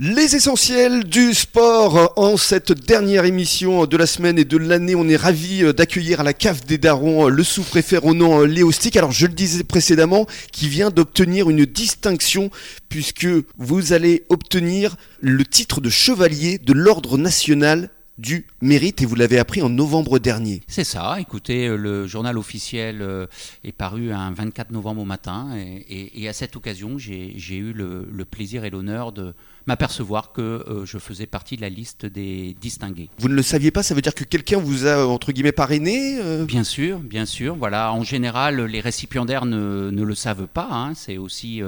Les essentiels du sport en cette dernière émission de la semaine et de l'année. On est ravi euh, d'accueillir à la cave des darons euh, le sous-préfet Ronan euh, Léostic. Alors je le disais précédemment, qui vient d'obtenir une distinction puisque vous allez obtenir le titre de chevalier de l'ordre national du mérite et vous l'avez appris en novembre dernier. C'est ça, écoutez, euh, le journal officiel euh, est paru un 24 novembre au matin et, à cette occasion j'ai eu le, plaisir et l'honneur de m'apercevoir que euh, je faisais partie de la liste des distingués. Vous ne le saviez pas, ça veut dire que quelqu'un vous a entre guillemets parrainé Bien sûr, bien sûr. Voilà, en général, les récipiendaires ne, le savent pas. Hein. C'est aussi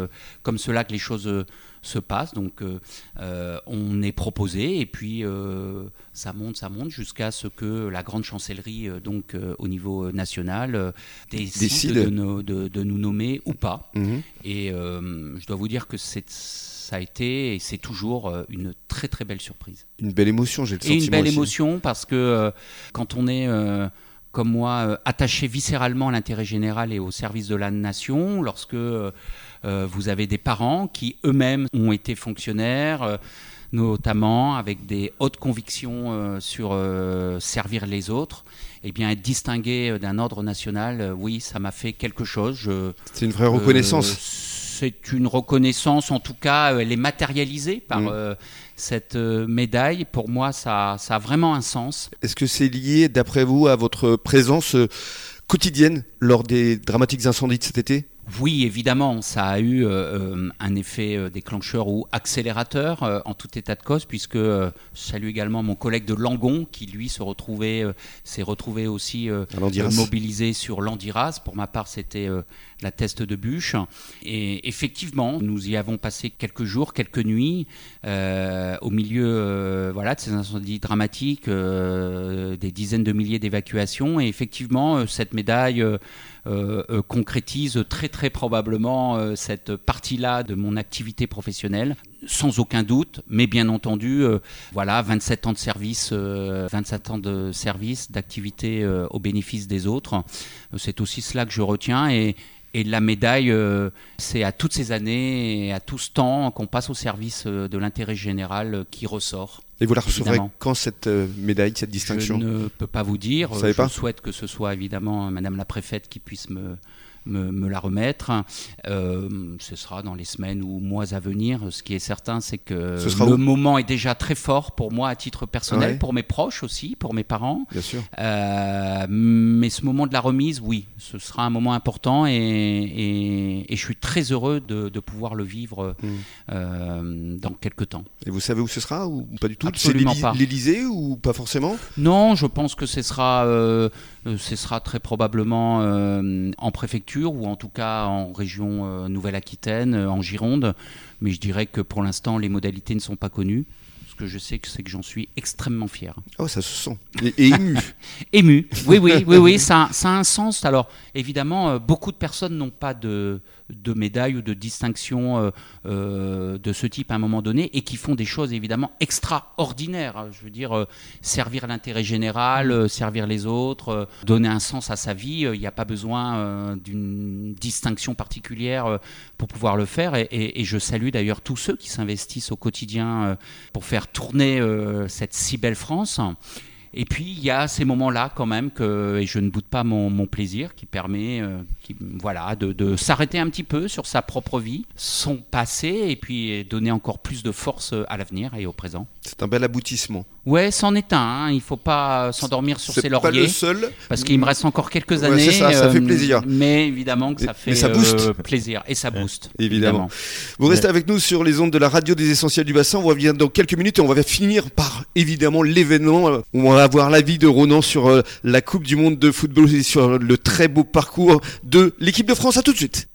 comme cela que les choses se passe. Donc euh, euh, on est proposé et puis euh, ça monte, ça monte jusqu'à ce que la grande chancellerie, donc au niveau national, décide, De, nous, nommer ou pas. Mhm. Et je dois vous dire que ça a été et c'est toujours une très très belle surprise. Une belle émotion, j'ai le sentiment. Et une belle émotion parce que quand on est comme moi attaché viscéralement à l'intérêt général et au service de la nation, lorsque vous avez des parents qui eux-mêmes ont été fonctionnaires euh, notamment avec des hautes convictions euh, sur servir les autres, et eh bien être distingué d'un ordre national, oui, ça m'a fait quelque chose. C'est une vraie reconnaissance. c'est une reconnaissance, en tout cas, elle est matérialisée par mm. cette médaille. Pour moi, ça, ça, a vraiment un sens. Est-ce que c'est lié, d'après vous, à votre présence quotidienne lors des dramatiques incendies de cet été? Oui, évidemment, ça a eu euh, euh, un effet euh, déclencheur ou accélérateur en tout état de cause, puisque je salue également mon collègue de Langon qui lui se retrouvait, s'est retrouvé aussi mobilisé sur l'Andiras. Pour ma part, c'était la teste de bûche. Et effectivement, nous y avons passé quelques jours, quelques nuits, au milieu voilà, de ces incendies dramatiques, des dizaines de milliers d'évacuations. Et effectivement, cette médaille euh, euh, concrétise très très probablement euh, cette partie-là de mon activité professionnelle, sans aucun doute, mais bien entendu, voilà, 27 ans de service, 27 ans de service, d'activité au bénéfice des autres. C'est aussi cela que je retiens et, et la médaille, euh, c'est à toutes ces années et à tout ce temps qu'on passe au service euh, de l'intérêt général euh, qui ressort. Et vous la recevrez quand cette médaille, cette distinction? Je ne peux pas vous dire. Vous je souhaite que ce soit évidemment Madame la préfète qui puisse me, me, la remettre. Euh, ce sera dans les semaines ou mois à venir. Ce qui est certain, c'est que le moment est déjà très fort pour moi à titre personnel, pour mes proches aussi, pour mes parents. Bien sûr. Euh, mais ce moment de la remise, oui, ce sera un moment important et, je suis très heureux de, pouvoir le vivre euh, dans quelques temps. Et vous savez où ce sera ou pas du tout? C'est l'Élysée ou pas forcément Non, je pense que ce sera, ce sera très probablement en préfecture ou en tout cas en région euh, Nouvelle-Aquitaine, euh, en Gironde. Mais je dirais que pour l'instant, les modalités ne sont pas connues. Ce que je sais, c'est que j'en suis extrêmement fier. Oh, ça se sent. Et, ému. ému. Oui, oui, oui, oui. Ça, ça, a un sens. Alors, évidemment, euh, beaucoup de personnes n'ont pas de, de médailles ou de distinctions euh, euh, de ce type à un moment donné et qui font des choses évidemment extraordinaires. Je veux dire, euh, servir l'intérêt général, servir les autres, donner un sens à sa vie. Il n'y a pas besoin d'une distinction particulière pour pouvoir le faire. Et, je salue d'ailleurs tous ceux qui s'investissent au quotidien pour faire tourner cette si belle France. Et puis il y a ces moments-là quand même que, et je ne doute pas mon, mon plaisir, qui permet, euh, qui, voilà, de, de s'arrêter un petit peu sur sa propre vie, son passé, et puis donner encore plus de force à l'avenir et au présent. C'est un bel aboutissement. Ouais, c'en est un. Hein. Il faut pas s'endormir sur ses lauriers. Pas le seul. Parce qu'il me reste encore quelques années. c'est ça, ça fait euh, plaisir. Mais évidemment que ça fait ça booste. Euh, plaisir et ça booste. Évidemment. Vous restez avec nous sur les ondes de la radio des essentiels du bassin. On revient dans quelques minutes et on va finir par évidemment l'événement. On va avoir l'avis de Ronan sur euh, la Coupe du Monde de football et sur le très beau parcours de l'équipe de France. À tout de suite.